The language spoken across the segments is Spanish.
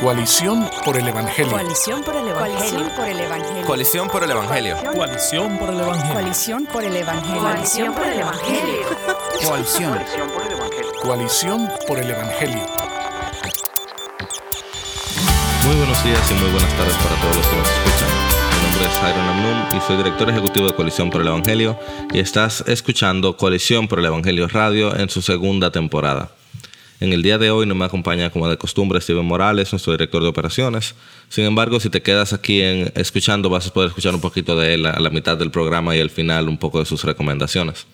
Coalición por el Evangelio. Coalición por el Evangelio. Coalición por el Evangelio. Coalición por el Evangelio. Coalición por el Evangelio. Coalición por el Evangelio. Coalición. Coalición por el Evangelio. Muy buenos días y muy buenas tardes para todos los que nos escuchan. Mi nombre es Jairo Namnum y soy director ejecutivo de Coalición por el Evangelio y estás escuchando Coalición por el Evangelio Radio en su segunda temporada. En el día de hoy no me acompaña como de costumbre Steven Morales, nuestro director de operaciones. Sin embargo, si te quedas aquí en, escuchando, vas a poder escuchar un poquito de él a la mitad del programa y al final un poco de sus recomendaciones.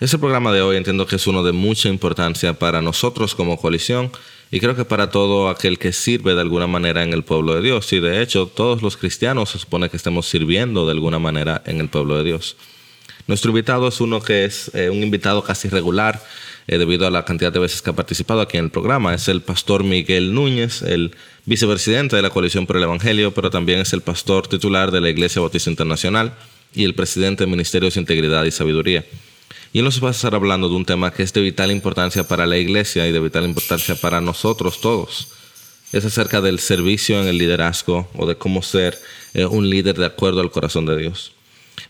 Este programa de hoy entiendo que es uno de mucha importancia para nosotros como coalición y creo que para todo aquel que sirve de alguna manera en el pueblo de Dios. Y de hecho, todos los cristianos se supone que estemos sirviendo de alguna manera en el pueblo de Dios. Nuestro invitado es uno que es eh, un invitado casi regular eh, debido a la cantidad de veces que ha participado aquí en el programa. Es el pastor Miguel Núñez, el vicepresidente de la Coalición por el Evangelio, pero también es el pastor titular de la Iglesia Bautista Internacional y el presidente de Ministerios de Integridad y Sabiduría. Y él nos va a estar hablando de un tema que es de vital importancia para la iglesia y de vital importancia para nosotros todos. Es acerca del servicio en el liderazgo o de cómo ser eh, un líder de acuerdo al corazón de Dios.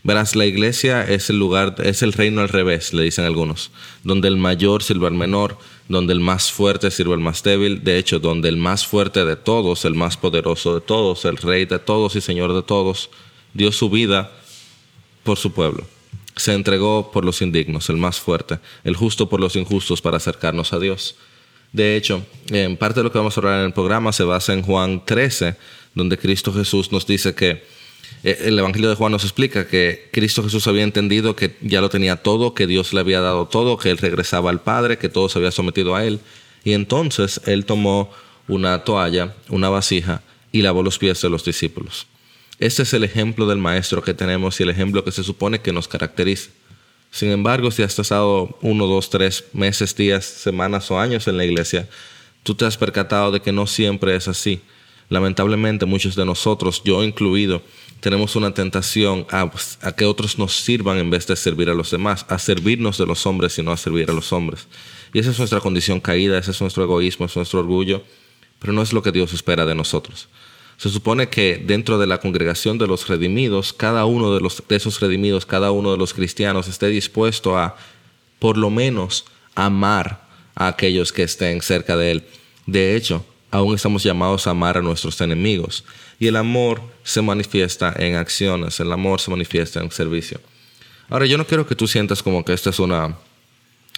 Verás, la iglesia es el lugar, es el reino al revés, le dicen algunos, donde el mayor sirve al menor, donde el más fuerte sirve al más débil, de hecho, donde el más fuerte de todos, el más poderoso de todos, el rey de todos y señor de todos, dio su vida por su pueblo. Se entregó por los indignos, el más fuerte, el justo por los injustos para acercarnos a Dios. De hecho, en parte de lo que vamos a hablar en el programa se basa en Juan 13, donde Cristo Jesús nos dice que el Evangelio de Juan nos explica que Cristo Jesús había entendido que ya lo tenía todo, que Dios le había dado todo, que Él regresaba al Padre, que todo se había sometido a Él. Y entonces Él tomó una toalla, una vasija y lavó los pies de los discípulos. Este es el ejemplo del Maestro que tenemos y el ejemplo que se supone que nos caracteriza. Sin embargo, si has estado uno, dos, tres meses, días, semanas o años en la iglesia, tú te has percatado de que no siempre es así. Lamentablemente muchos de nosotros, yo incluido, tenemos una tentación a, que otros nos sirvan en vez de servir a los demás, a servirnos de los hombres y no a servir a los hombres. Y esa es nuestra condición caída, ese es nuestro egoísmo, es nuestro orgullo, pero no es lo que Dios espera de nosotros. Se supone que dentro de la congregación de los redimidos, cada uno de, los, de esos redimidos, cada uno de los cristianos esté dispuesto a, por lo menos, amar a aquellos que estén cerca de Él. De hecho, aún estamos llamados a amar a nuestros enemigos. Y el amor se manifiesta en acciones, el amor se manifiesta en servicio. Ahora, yo no quiero que tú sientas como que esta es una,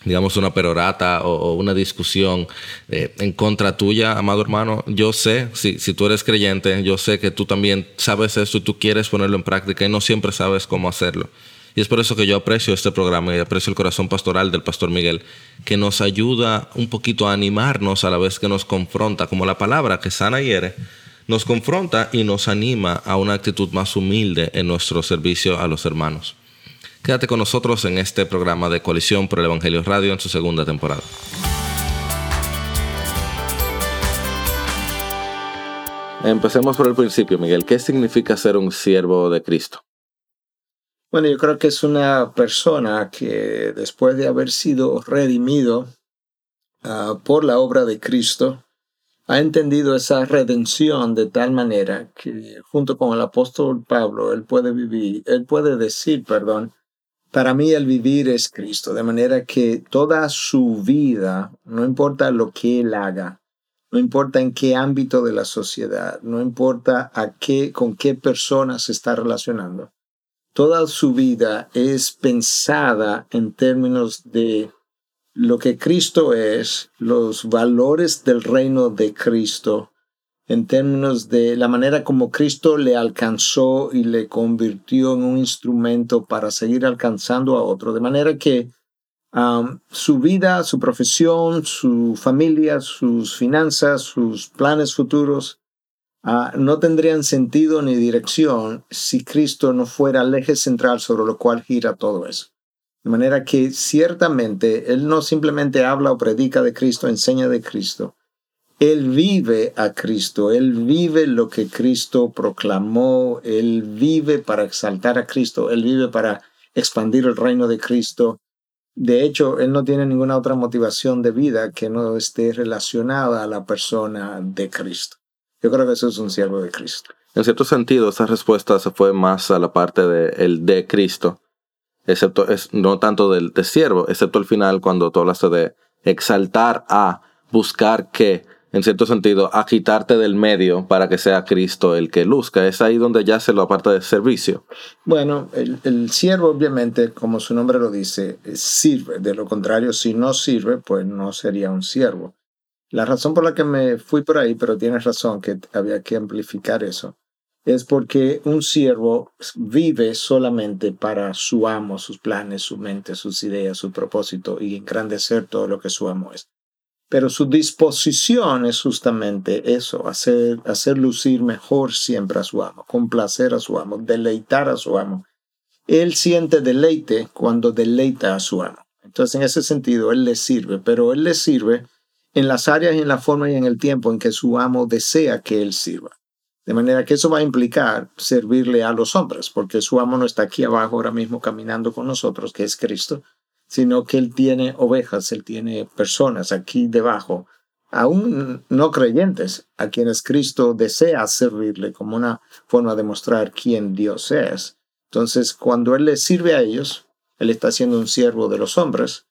digamos, una perorata o, una discusión eh, en contra tuya, amado hermano. Yo sé, si, si tú eres creyente, yo sé que tú también sabes esto y tú quieres ponerlo en práctica y no siempre sabes cómo hacerlo. Y es por eso que yo aprecio este programa y aprecio el corazón pastoral del pastor Miguel, que nos ayuda un poquito a animarnos a la vez que nos confronta, como la palabra que sana hiere nos confronta y nos anima a una actitud más humilde en nuestro servicio a los hermanos. Quédate con nosotros en este programa de Coalición por el Evangelio Radio en su segunda temporada. Empecemos por el principio, Miguel. ¿Qué significa ser un siervo de Cristo? Bueno, yo creo que es una persona que después de haber sido redimido ah, por la obra de Cristo, ha entendido esa redención de tal manera que junto con el apóstol Pablo, él puede vivir, él puede decir, perdón, para mí el vivir es Cristo, de manera que toda su vida, no importa lo que él haga, no importa en qué ámbito de la sociedad, no importa a qué, con qué personas se está relacionando, toda su vida es pensada en términos de lo que Cristo es, los valores del reino de Cristo, en términos de la manera como Cristo le alcanzó y le convirtió en un instrumento para seguir alcanzando a otro. De manera que um, su vida, su profesión, su familia, sus finanzas, sus planes futuros, uh, no tendrían sentido ni dirección si Cristo no fuera el eje central sobre lo cual gira todo eso. De manera que ciertamente Él no simplemente habla o predica de Cristo, enseña de Cristo. Él vive a Cristo, Él vive lo que Cristo proclamó, Él vive para exaltar a Cristo, Él vive para expandir el reino de Cristo. De hecho, él no tiene ninguna otra motivación de vida que no esté relacionada a la persona de Cristo. Yo creo que eso es un siervo de Cristo. En cierto sentido, esa respuesta se fue más a la parte de el de Cristo, excepto es, no tanto del de siervo, excepto al final cuando tú hablaste de exaltar a, buscar que, en cierto sentido, a quitarte del medio para que sea Cristo el que luzca. Es ahí donde ya se lo aparta de servicio. Bueno, el, el siervo obviamente, como su nombre lo dice, sirve. De lo contrario, si no sirve, pues no sería un siervo. La razón por la que me fui por ahí, pero tienes razón que había que amplificar eso, es porque un siervo vive solamente para su amo, sus planes, su mente, sus ideas, su propósito y engrandecer todo lo que su amo es. Pero su disposición es justamente eso, hacer, hacer lucir mejor siempre a su amo, complacer a su amo, deleitar a su amo. Él siente deleite cuando deleita a su amo. Entonces, en ese sentido, él le sirve, pero él le sirve en las áreas y en la forma y en el tiempo en que su amo desea que él sirva. De manera que eso va a implicar servirle a los hombres, porque su amo no está aquí abajo ahora mismo caminando con nosotros, que es Cristo, sino que él tiene ovejas, él tiene personas aquí debajo, aún no creyentes, a quienes Cristo desea servirle como una forma de mostrar quién Dios es. Entonces, cuando él le sirve a ellos, él está siendo un siervo de los hombres,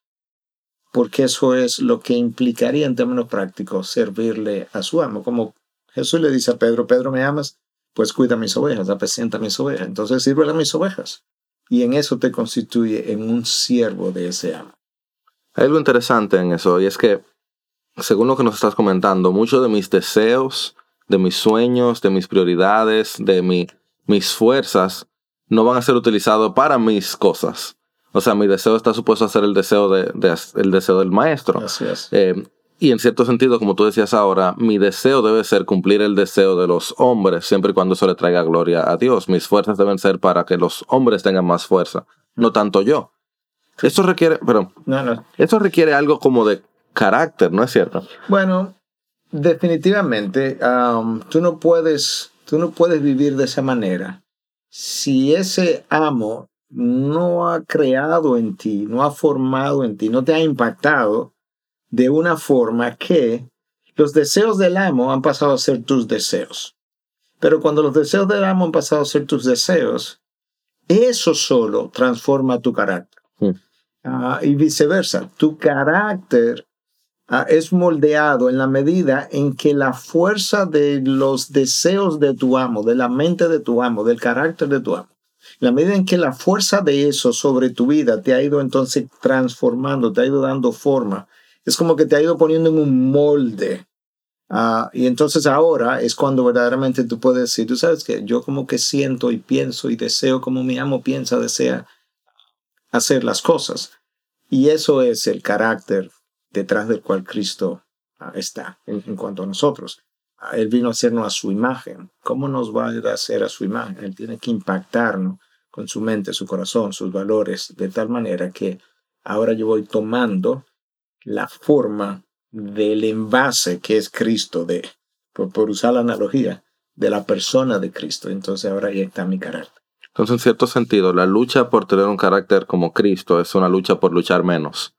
porque eso es lo que implicaría en términos prácticos servirle a su amo, como Jesús le dice a Pedro, Pedro, ¿me amas? Pues cuida mis ovejas, apacenta mis ovejas. Entonces sirve a mis ovejas. Y en eso te constituye en un siervo de ese amo. Hay algo interesante en eso, y es que, según lo que nos estás comentando, muchos de mis deseos, de mis sueños, de mis prioridades, de mi, mis fuerzas, no van a ser utilizados para mis cosas. O sea, mi deseo está supuesto a ser el deseo, de, el deseo del maestro. Así es. Eh, y en cierto sentido, como tú decías ahora, mi deseo debe ser cumplir el deseo de los hombres, siempre y cuando eso le traiga gloria a Dios. Mis fuerzas deben ser para que los hombres tengan más fuerza, no tanto yo. Esto requiere, pero no, no. esto requiere algo como de carácter, ¿no es cierto? Bueno, definitivamente, um, tú no puedes, tú no puedes vivir de esa manera. Si ese amo no ha creado en ti, no ha formado en ti, no te ha impactado, de una forma que los deseos del amo han pasado a ser tus deseos. Pero cuando los deseos del amo han pasado a ser tus deseos, eso solo transforma tu carácter. Ah, y viceversa, tu carácter ah, es moldeado en la medida en que la fuerza de los deseos de tu amo, de la mente de tu amo, del carácter de tu amo, la medida en que la fuerza de eso sobre tu vida te ha ido entonces transformando, te ha ido dando forma, es como que te ha ido poniendo en un molde. Ah, y entonces ahora es cuando verdaderamente tú puedes decir, tú sabes que yo como que siento y pienso y deseo como mi amo piensa, desea hacer las cosas. Y eso es el carácter detrás del cual Cristo ah, está en, cuanto a nosotros. Ah, él vino a hacernos a su imagen. ¿Cómo nos va a hacer a su imagen? Él tiene que impactarnos con su mente, su corazón, sus valores, de tal manera que ahora yo voy tomando la forma del envase que es Cristo, de, por, usar la analogía, de la persona de Cristo. Entonces ahora ahí está mi carácter. Entonces, en cierto sentido, la lucha por tener un carácter como Cristo es una lucha por luchar menos.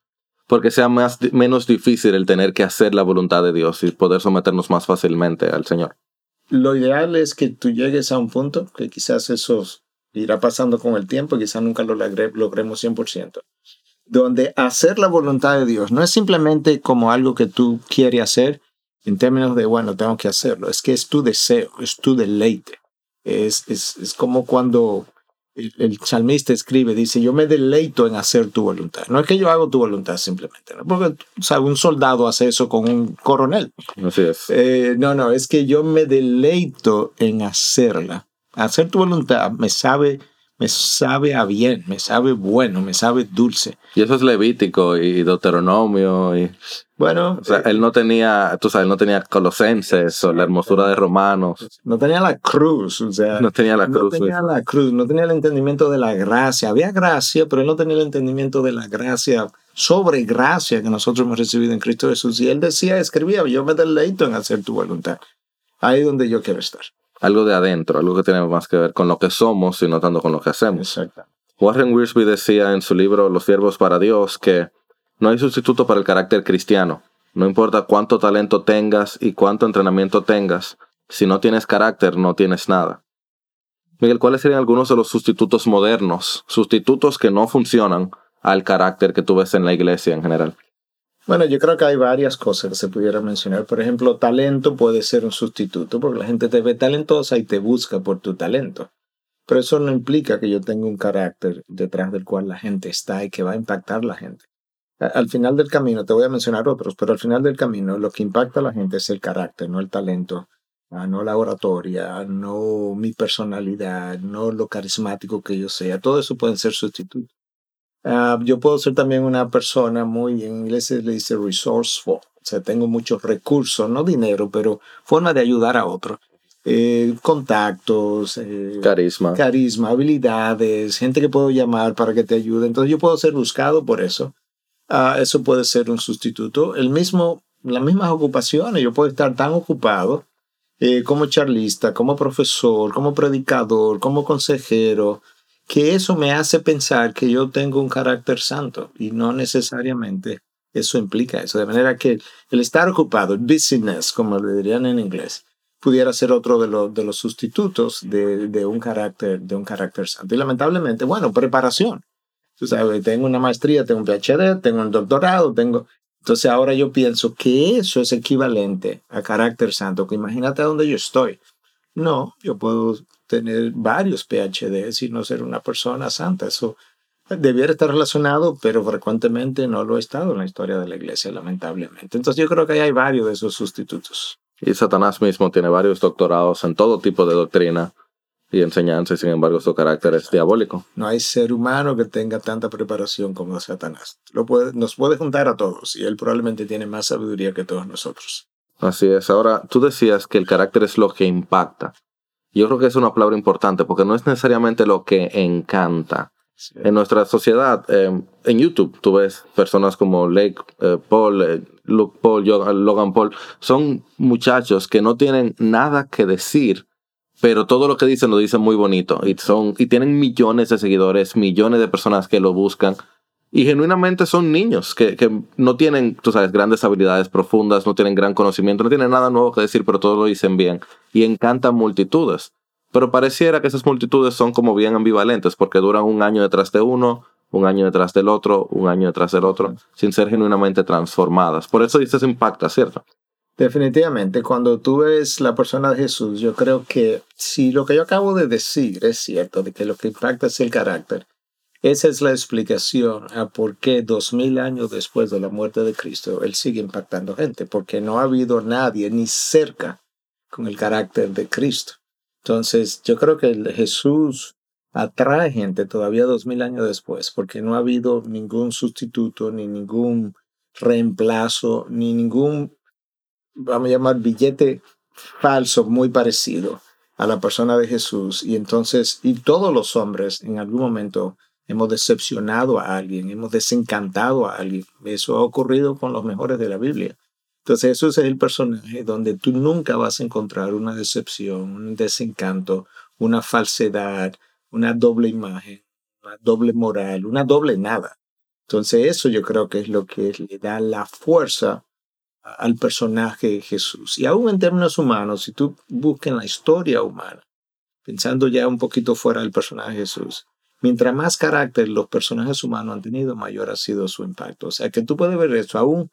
Porque sea más, menos difícil el tener que hacer la voluntad de Dios y poder someternos más fácilmente al Señor. Lo ideal es que tú llegues a un punto, que quizás eso irá pasando con el tiempo, quizás nunca lo logremos 100%, donde hacer la voluntad de Dios no es simplemente como algo que tú quieres hacer en términos de, bueno, tengo que hacerlo, es que es tu deseo, es tu deleite. Es, es, es como cuando el, el, salmista escribe, dice, yo me deleito en hacer tu voluntad. No es que yo hago tu voluntad simplemente, ¿no? porque ¿sabe? un soldado hace eso con un coronel. Así es. Eh, no, no, es que yo me deleito en hacerla. Hacer tu voluntad me sabe me sabe a bien, me sabe bueno, me sabe dulce. Y eso es Levítico y Deuteronomio y bueno, o sea, él no tenía, tú sabes, él no tenía Colosenses o la hermosura de Romanos. No tenía la cruz, o sea, no tenía la cruz. No tenía la cruz, no tenía el entendimiento de la gracia. Había gracia, pero él no tenía el entendimiento de la gracia sobre gracia que nosotros hemos recibido en Cristo Jesús. Y él decía, escribía, yo me deleito en hacer tu voluntad. Ahí es donde yo quiero estar algo de adentro, algo que tiene más que ver con lo que somos y no tanto con lo que hacemos. Warren Wiersbe decía en su libro Los siervos para Dios que no hay sustituto para el carácter cristiano. No importa cuánto talento tengas y cuánto entrenamiento tengas, si no tienes carácter no tienes nada. Miguel, ¿cuáles serían algunos de los sustitutos modernos, sustitutos que no funcionan al carácter que tú ves en la iglesia en general? Bueno, yo creo que hay varias cosas que se pudieran mencionar. Por ejemplo, talento puede ser un sustituto porque la gente te ve talentosa y te busca por tu talento. Pero eso no implica que yo tenga un carácter detrás del cual la gente está y que va a impactar a la gente. Al final del camino, te voy a mencionar otros, pero al final del camino lo que impacta a la gente es el carácter, no el talento, ah, no la oratoria, no mi personalidad, no lo carismático que yo sea. Todo eso pueden ser sustitutos. Ah, yo puedo ser también una persona muy, en inglés se le dice resourceful, o sea, tengo muchos recursos, no dinero, pero forma de ayudar a otros. Eh, contactos, eh, carisma. carisma, habilidades, gente que puedo llamar para que te ayude. Entonces yo puedo ser buscado por eso. Ah, eso puede ser un sustituto. El mismo, las mismas ocupaciones, yo puedo estar tan ocupado eh, como charlista, como profesor, como predicador, como consejero, que eso me hace pensar que yo tengo un carácter santo y no necesariamente eso implica eso. De manera que el estar ocupado, business, como le dirían en inglés, pudiera ser otro de, los de los sustitutos de, de, un carácter, de un carácter santo. Y lamentablemente, bueno, preparación. Tú sabes, tengo una maestría, tengo un PhD, tengo un doctorado, tengo... Entonces ahora yo pienso que eso es equivalente a carácter santo, que imagínate a dónde yo estoy. No, yo puedo tener varios PhDs y no ser una persona santa. Eso debiera estar relacionado, pero frecuentemente no lo ha estado en la historia de la iglesia, lamentablemente. Entonces yo creo que hay varios de esos sustitutos. Y Satanás mismo tiene varios doctorados en todo tipo de doctrina y enseñanza, y sin embargo su carácter es diabólico. No hay ser humano que tenga tanta preparación como Satanás. Lo puede, nos puede juntar a todos y él probablemente tiene más sabiduría que todos nosotros. Así es. Ahora, tú decías que el carácter es lo que impacta. Yo creo que es una palabra importante porque no es necesariamente lo que encanta. En nuestra sociedad, eh, en YouTube, tú ves personas como Lake eh, Paul, eh, Luke Paul, Logan Paul, son muchachos que no tienen nada que decir, pero todo lo que dicen lo dicen muy bonito y, son, y tienen millones de seguidores, millones de personas que lo buscan. Y genuinamente son niños que, que, no tienen, tú sabes, grandes habilidades profundas, no tienen gran conocimiento, no tienen nada nuevo que decir, pero todo lo dicen bien. Y encantan multitudes. Pero pareciera que esas multitudes son como bien ambivalentes porque duran un año detrás de uno, un año detrás del otro, un año detrás del otro, sin ser genuinamente transformadas. Por eso dices impacta, ¿cierto? Definitivamente, cuando tú ves la persona de Jesús, yo creo que si lo que yo acabo de decir es cierto, de que lo que impacta es el carácter, esa es la explicación a por qué dos mil años después de la muerte de Cristo, Él sigue impactando gente, porque no ha habido nadie ni cerca con el carácter de Cristo. Entonces, yo creo que Jesús atrae gente todavía dos mil años después, porque no ha habido ningún sustituto, ni ningún reemplazo, ni ningún, vamos a llamar, billete falso muy parecido a la persona de Jesús. Y entonces, y todos los hombres en algún momento hemos decepcionado a alguien, hemos desencantado a alguien. Eso ha ocurrido con los mejores de la Biblia. Entonces, eso es el personaje donde tú nunca vas a encontrar una decepción, un desencanto, una falsedad, una doble imagen, una doble moral, una doble nada. Entonces, eso yo creo que es lo que le da la fuerza al personaje de Jesús. Y aún en términos humanos, si tú buscas la historia humana, pensando ya un poquito fuera del personaje Jesús, mientras más carácter los personajes humanos han tenido, mayor ha sido su impacto. O sea que tú puedes ver eso aún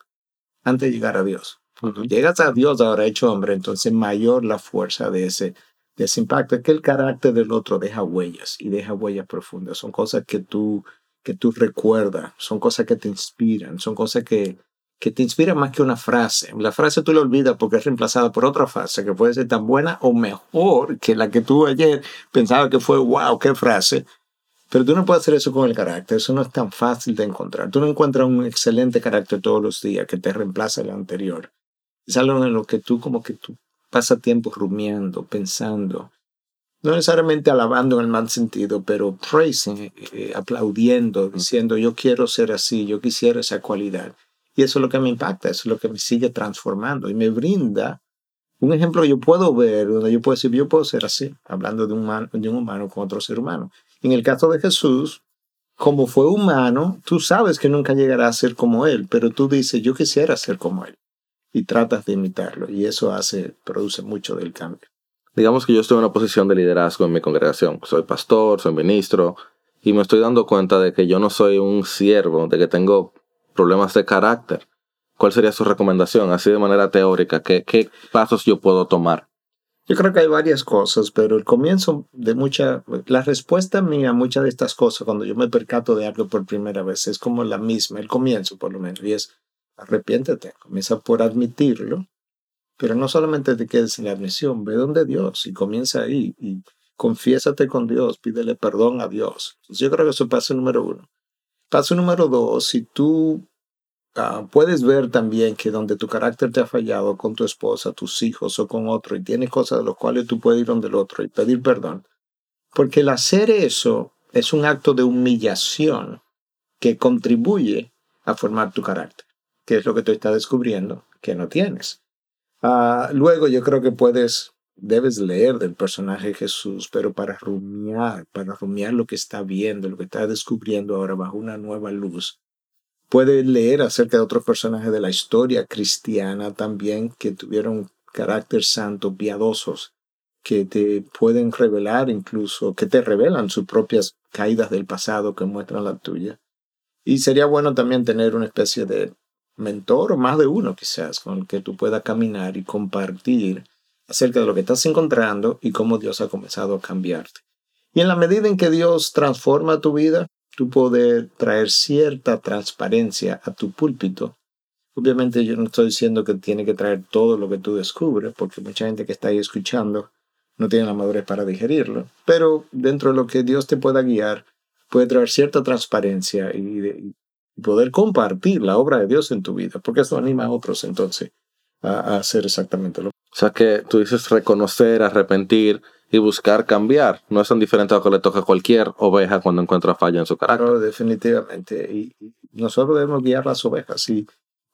antes de llegar a Dios. Cuando llegas a Dios ahora hecho hombre, entonces mayor la fuerza de ese, de ese impacto. Es que el carácter del otro deja huellas y deja huellas profundas. Son cosas que tú, que tú recuerdas, son cosas que te inspiran, son cosas que, que te inspiran más que una frase. La frase tú la olvidas porque es reemplazada por otra frase que puede ser tan buena o mejor que la que tú ayer pensabas que fue, wow, qué frase. Pero tú no puedes hacer eso con el carácter, eso no es tan fácil de encontrar. Tú no encuentras un excelente carácter todos los días que te reemplaza el anterior. Es algo en lo que tú como que tú pasas tiempo rumiando, pensando, no necesariamente alabando en el mal sentido, pero praising, eh, aplaudiendo, diciendo yo quiero ser así, yo quisiera esa cualidad. Y eso es lo que me impacta, eso es lo que me sigue transformando y me brinda un ejemplo que yo puedo ver, donde yo puedo decir, yo puedo ser así, hablando de un, de un humano con otro ser humano. En el caso de Jesús, como fue humano, tú sabes que nunca llegará a ser como él, pero tú dices, yo quisiera ser como él. Y tratas de imitarlo. Y eso hace, produce mucho del cambio. Digamos que yo estoy en una posición de liderazgo en mi congregación. Soy pastor, soy ministro, y me estoy dando cuenta de que yo no soy un siervo, de que tengo problemas de carácter. ¿Cuál sería su recomendación, así de manera teórica? ¿Qué, qué pasos yo puedo tomar? Yo creo que hay varias cosas, pero el comienzo de mucha, la respuesta mía a muchas de estas cosas, cuando yo me percato de algo por primera vez, es como la misma, el comienzo por lo menos, y es arrepiéntete, comienza por admitirlo, pero no solamente te quedes en la admisión, ve donde Dios y comienza ahí y confiésate con Dios, pídele perdón a Dios. yo creo que eso es paso número uno. Paso número dos, si tú Ah, puedes ver también que donde tu carácter te ha fallado con tu esposa, tus hijos o con otro, y tienes cosas de las cuales tú puedes ir donde el otro y pedir perdón. Porque el hacer eso es un acto de humillación que contribuye a formar tu carácter, que es lo que tú estás descubriendo que no tienes. Ah, luego yo creo que puedes, debes leer del personaje Jesús, pero para rumiar, para rumiar lo que está viendo, lo que está descubriendo ahora bajo una nueva luz Puedes leer acerca de otros personajes de la historia cristiana también que tuvieron carácter santo, piadosos, que te pueden revelar incluso, que te revelan sus propias caídas del pasado que muestran la tuya. Y sería bueno también tener una especie de mentor o más de uno quizás con el que tú puedas caminar y compartir acerca de lo que estás encontrando y cómo Dios ha comenzado a cambiarte. Y en la medida en que Dios transforma tu vida, tú poder traer cierta transparencia a tu púlpito. Obviamente yo no estoy diciendo que tiene que traer todo lo que tú descubres, porque mucha gente que está ahí escuchando no tiene la madurez para digerirlo, pero dentro de lo que Dios te pueda guiar, puede traer cierta transparencia y, poder compartir la obra de Dios en tu vida, porque eso anima a otros entonces a, a hacer exactamente lo mismo. O sea que tú dices reconocer, arrepentir, y buscar cambiar. No es tan diferente a lo que le a cualquier oveja cuando encuentra falla en su carácter. Definitivamente. Y nosotros debemos guiar las ovejas. Y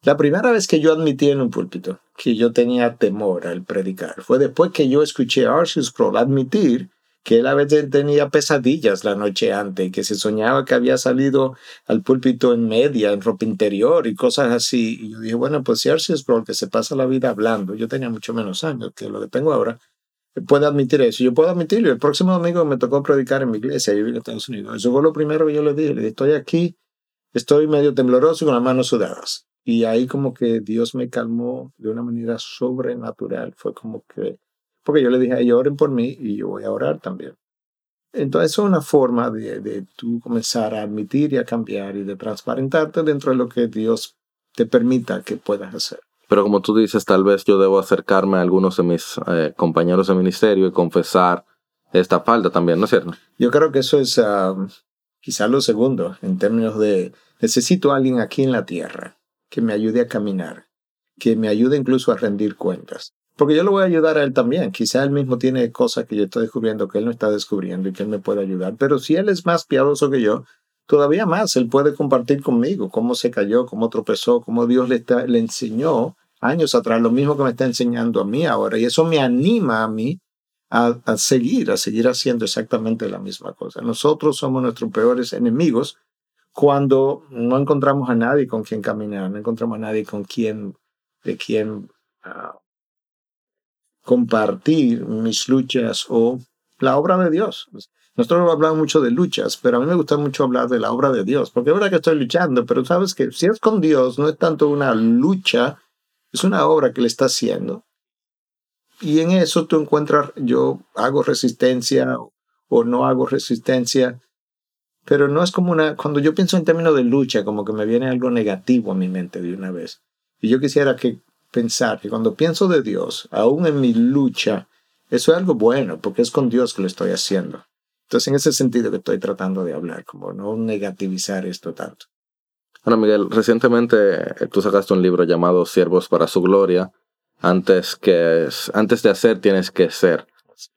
la primera vez que yo admití en un púlpito que yo tenía temor al predicar fue después que yo escuché a Archie Scroll admitir que él a veces tenía pesadillas la noche antes, que se soñaba que había salido al púlpito en media, en ropa interior y cosas así. Y yo dije, bueno, pues si Archie Scroll, que se pasa la vida hablando, yo tenía mucho menos años que lo que tengo ahora, puede admitir eso. Yo puedo admitirlo. El próximo domingo me tocó predicar en mi iglesia, yo vine a Estados Unidos. Eso fue lo primero que yo le dije. Le dije, estoy aquí, estoy medio tembloroso y con las manos sudadas. Y ahí como que Dios me calmó de una manera sobrenatural. Fue como que, porque yo le dije a ellos, oren por mí y yo voy a orar también. Entonces es una forma de, de tú comenzar a admitir y a cambiar y de transparentarte dentro de lo que Dios te permita que puedas hacer. Pero como tú dices, tal vez yo debo acercarme a algunos de mis eh, compañeros de ministerio y confesar esta falta también, ¿no es cierto? Yo creo que eso es uh, quizá lo segundo en términos de necesito a alguien aquí en la tierra que me ayude a caminar, que me ayude incluso a rendir cuentas. Porque yo lo voy a ayudar a él también. Quizá él mismo tiene cosas que yo estoy descubriendo que él no está descubriendo y que él me puede ayudar. Pero si él es más piadoso que yo, todavía más, él puede compartir conmigo cómo se cayó, cómo tropezó, cómo Dios le, está, le enseñó años atrás, lo mismo que me está enseñando a mí ahora. Y eso me anima a mí a, seguir, a seguir haciendo exactamente la misma cosa. Nosotros somos nuestros peores enemigos cuando no encontramos a nadie con quien caminar, no encontramos a nadie con quien, de quien ah, compartir mis luchas o la obra de Dios. Nosotros hablamos mucho de luchas, pero a mí me gusta mucho hablar de la obra de Dios, porque es verdad que estoy luchando, pero sabes que si es con Dios, no es tanto una lucha es una obra que le está haciendo. Y en eso tú encuentras, yo hago resistencia o, no hago resistencia, pero no es como una, cuando yo pienso en términos de lucha, como que me viene algo negativo a mi mente de una vez. Y yo quisiera que pensar que cuando pienso de Dios, aún en mi lucha, eso es algo bueno, porque es con Dios que lo estoy haciendo. Entonces, en ese sentido que estoy tratando de hablar, como no negativizar esto tanto. Bueno, Miguel, recientemente eh, tú sacaste un libro llamado Siervos para su Gloria. Antes, que, antes de hacer, tienes que ser.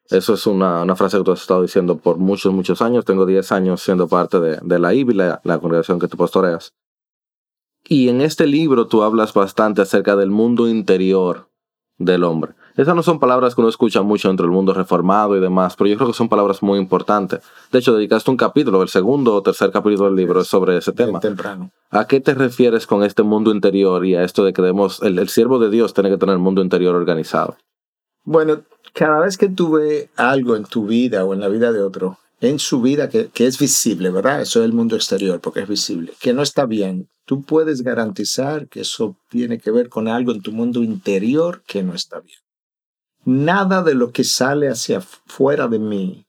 Eso es una, una, frase que tú has estado diciendo por muchos, muchos años. Tengo 10 años siendo parte de, de la IBI, la, la congregación que tú pastoreas. Y en este libro tú hablas bastante acerca del mundo interior del hombre. Esas no son palabras que uno escucha mucho entre el mundo reformado y demás, pero yo creo que son palabras muy importantes. De hecho, dedicaste un capítulo, el segundo o tercer capítulo del libro es sobre ese tema. Temprano. ¿A qué te refieres con este mundo interior y a esto de que debemos, el, el siervo de Dios tiene que tener el mundo interior organizado? Bueno, cada vez que tú ves algo en tu vida o en la vida de otro, en su vida que, que, es visible, ¿verdad? Eso es el mundo exterior, porque es visible, que no está bien, tú puedes garantizar que eso tiene que ver con algo en tu mundo interior que no está bien. Nada de lo que sale hacia fuera de mí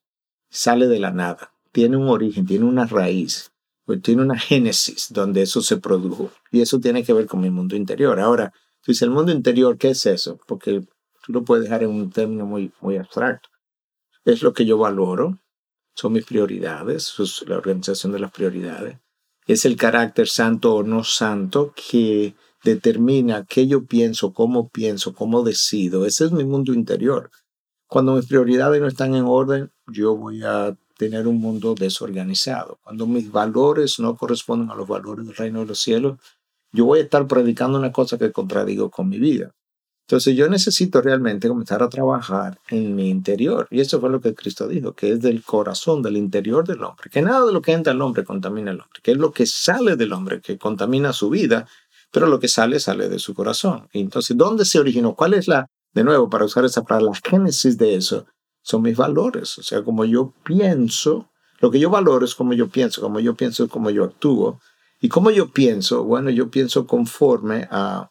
sale de la nada. Tiene un origen, tiene una raíz, pues tiene una génesis donde eso se produjo. Y eso tiene que ver con mi mundo interior. Ahora, tú dices, el mundo interior, ¿qué es eso? Porque tú lo puedes dejar en un término muy, muy abstracto. Es lo que yo valoro, son mis prioridades, es la organización de las prioridades. Es el carácter santo o no santo que determina qué yo pienso, cómo pienso, cómo decido. Ese es mi mundo interior. Cuando mis prioridades no están en orden, yo voy a tener un mundo desorganizado. Cuando mis valores no corresponden a los valores del reino de los cielos, yo voy a estar predicando una cosa que contradigo con mi vida. Entonces yo necesito realmente comenzar a trabajar en mi interior. Y eso fue lo que Cristo dijo, que es del corazón, del interior del hombre. Que nada de lo que entra al hombre contamina al hombre, que es lo que sale del hombre, que contamina su vida pero lo que sale sale de su corazón. entonces, ¿dónde se originó? ¿Cuál es la, de nuevo, para usar esa palabra, la génesis de eso? Son mis valores, o sea, como yo pienso, lo que yo valoro es como yo pienso, como yo pienso es como yo actúo. Y como yo pienso, bueno, yo pienso conforme a,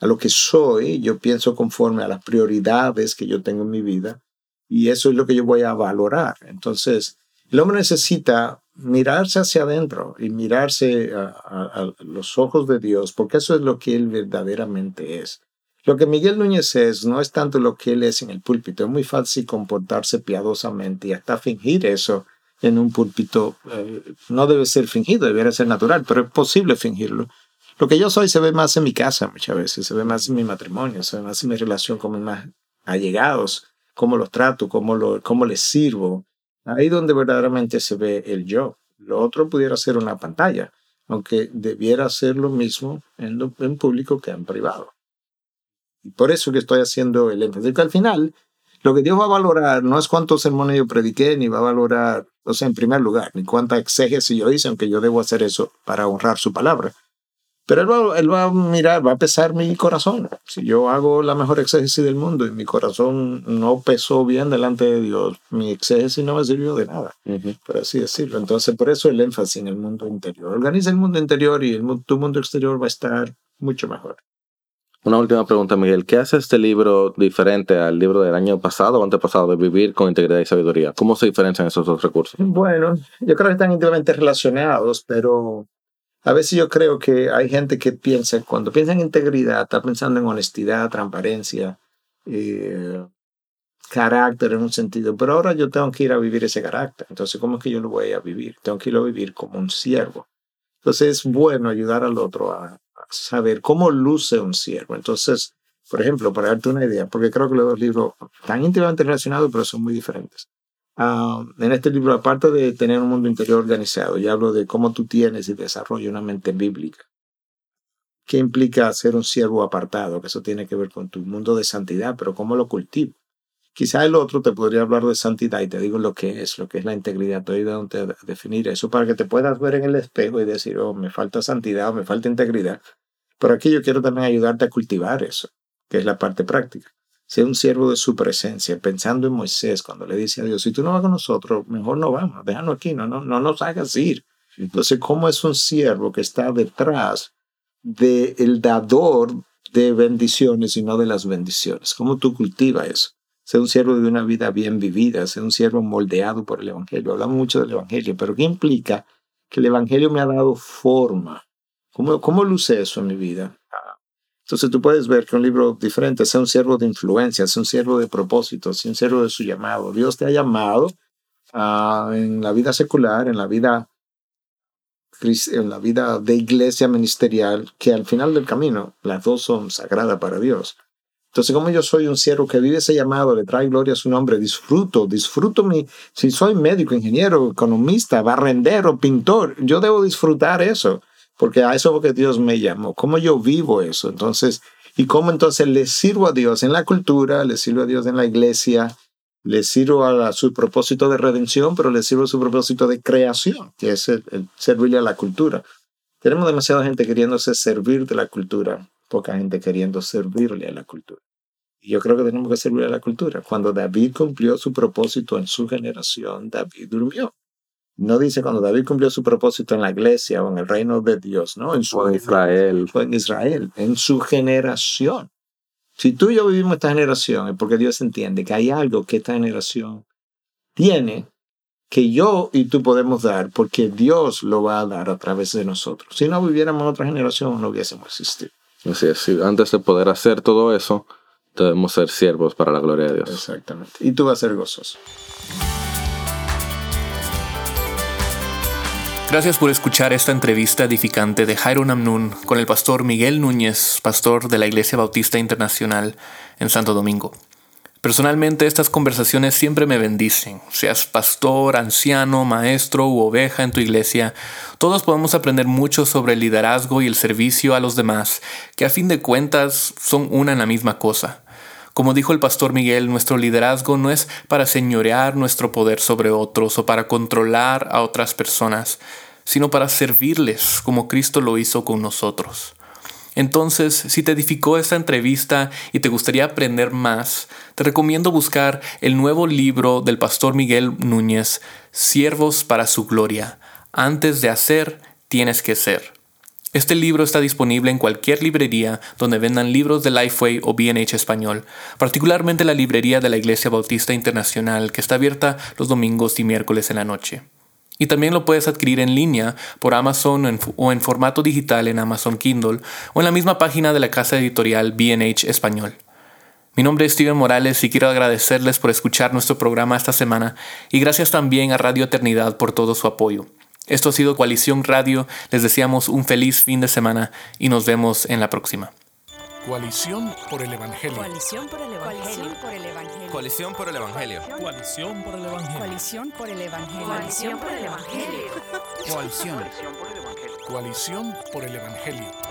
a lo que soy, yo pienso conforme a las prioridades que yo tengo en mi vida, y eso es lo que yo voy a valorar. Entonces, el hombre necesita mirarse hacia adentro y mirarse a, los ojos de Dios, porque eso es lo que Él verdaderamente es. Lo que Miguel Núñez es no es tanto lo que Él es en el púlpito, es muy fácil comportarse piadosamente y hasta fingir eso en un púlpito. Eh, no debe ser fingido, debería ser natural, pero es posible fingirlo. Lo que yo soy se ve más en mi casa muchas veces, se ve más en mi matrimonio, se ve más en mi relación con mis más allegados, cómo los trato, cómo, lo, cómo les sirvo, Ahí donde verdaderamente se ve el yo. Lo otro pudiera ser una pantalla, aunque debiera ser lo mismo en, público que en privado. Y por eso que estoy haciendo el énfasis, que al final lo que Dios va a valorar no es cuántos sermones yo prediqué, ni va a valorar, o sea, en primer lugar, ni cuánta exégesis yo hice, aunque yo debo hacer eso para honrar su palabra. Pero él va, él va, a mirar, va a pesar mi corazón. Si yo hago la mejor exégesis del mundo y mi corazón no pesó bien delante de Dios, mi exégesis no me sirvió de nada, por así decirlo. Entonces, por eso el énfasis en el mundo interior. Organiza el mundo interior y el, tu mundo exterior va a estar mucho mejor. Una última pregunta, Miguel. ¿Qué hace este libro diferente al libro del año pasado o antepasado de Vivir con Integridad y Sabiduría? ¿Cómo se diferencian esos dos recursos? Bueno, yo creo que están íntimamente relacionados, pero a veces yo creo que hay gente que piensa, cuando piensa en integridad, está pensando en honestidad, transparencia, eh, carácter en un sentido, pero ahora yo tengo que ir a vivir ese carácter. Entonces, ¿cómo es que yo lo voy a vivir? Tengo que ir a vivir como un siervo. Entonces, es bueno ayudar al otro a, a saber cómo luce un siervo. Entonces, por ejemplo, para darte una idea, porque creo que los dos libros están íntimamente relacionados, pero son muy diferentes. Ah, en este libro, aparte de tener un mundo interior organizado, ya hablo de cómo tú tienes y desarrollas una mente bíblica. ¿Qué implica ser un siervo apartado? Que eso tiene que ver con tu mundo de santidad, pero cómo lo cultivo. Quizá el otro te podría hablar de santidad y te digo lo que es, lo que es la integridad. Te doy a definir eso para que te puedas ver en el espejo y decir, oh, me falta santidad o me falta integridad. Pero aquí yo quiero también ayudarte a cultivar eso, que es la parte práctica sea un siervo de su presencia, pensando en Moisés cuando le dice a Dios, si tú no vas con nosotros, mejor no vamos, déjanos aquí, no, no, no nos hagas ir. Entonces, ¿cómo es un siervo que está detrás del dador de bendiciones y no de las bendiciones? ¿Cómo tú cultivas eso? Ser un siervo de una vida bien vivida, ser un siervo moldeado por el Evangelio. Hablamos mucho del Evangelio, pero ¿qué implica? Que el Evangelio me ha dado forma. ¿Cómo, cómo luce eso en mi vida? Entonces tú puedes ver que un libro diferente sea un siervo de influencia, sea un siervo de propósito, sea un siervo de su llamado. Dios te ha llamado uh, en la vida secular, en la vida en la vida de iglesia ministerial, que al final del camino las dos son sagradas para Dios. Entonces, como yo soy un siervo que vive ese llamado, le trae gloria a su nombre, disfruto, disfruto mi, si soy médico, ingeniero, economista, barrendero, pintor, yo debo disfrutar eso porque a eso es lo que Dios me llamó, cómo yo vivo eso. Entonces, y cómo entonces le sirvo a Dios en la cultura, le sirvo a Dios en la iglesia, le sirvo a, su propósito de redención, pero le sirvo a su propósito de creación, que es servirle a la cultura. Tenemos demasiada gente queriéndose servir de la cultura, poca gente queriendo servirle a la cultura. Y yo creo que tenemos que servirle a la cultura. Cuando David cumplió su propósito en su generación, David durmió. No dice cuando David cumplió su propósito en la iglesia o en el reino de Dios, ¿no? En su Israel. Fue en Israel, en su generación. Si tú y yo vivimos esta generación es porque Dios entiende que hay algo que esta generación tiene que yo y tú podemos dar porque Dios lo va a dar a través de nosotros. Si no viviéramos en otra generación no hubiésemos existido. Así es, antes de poder hacer todo eso, debemos ser siervos para la gloria de Dios. Exactamente. Y tú vas a ser gozoso. Gracias por escuchar esta entrevista edificante de Jairo Namnun con el pastor Miguel Núñez, pastor de la Iglesia Bautista Internacional en Santo Domingo. Personalmente estas conversaciones siempre me bendicen. Seas pastor, anciano, maestro u oveja en tu iglesia, todos podemos aprender mucho sobre el liderazgo y el servicio a los demás, que a fin de cuentas son una en la misma cosa. Como dijo el pastor Miguel, nuestro liderazgo no es para señorear nuestro poder sobre otros o para controlar a otras personas, sino para servirles como Cristo lo hizo con nosotros. Entonces, si te edificó esta entrevista y te gustaría aprender más, te recomiendo buscar el nuevo libro del pastor Miguel Núñez, Siervos para su Gloria. Antes de hacer, tienes que ser. Este libro está disponible en cualquier librería donde vendan libros de Lifeway o BNH Español, particularmente la librería de la Iglesia Bautista Internacional, que está abierta los domingos y miércoles en la noche. Y también lo puedes adquirir en línea por Amazon o en formato digital en Amazon Kindle o en la misma página de la casa editorial BNH Español. Mi nombre es Steven Morales y quiero agradecerles por escuchar nuestro programa esta semana y gracias también a Radio Eternidad por todo su apoyo. Esto ha sido Coalición Radio. Les deseamos un feliz fin de semana y nos vemos en la próxima. Coalición por el Evangelio. Coalición por el Evangelio. Coalición por el Evangelio. Coalición por el Evangelio. Coalición por el Evangelio. Coalición por el Evangelio. Coalición. Coalición por el Evangelio.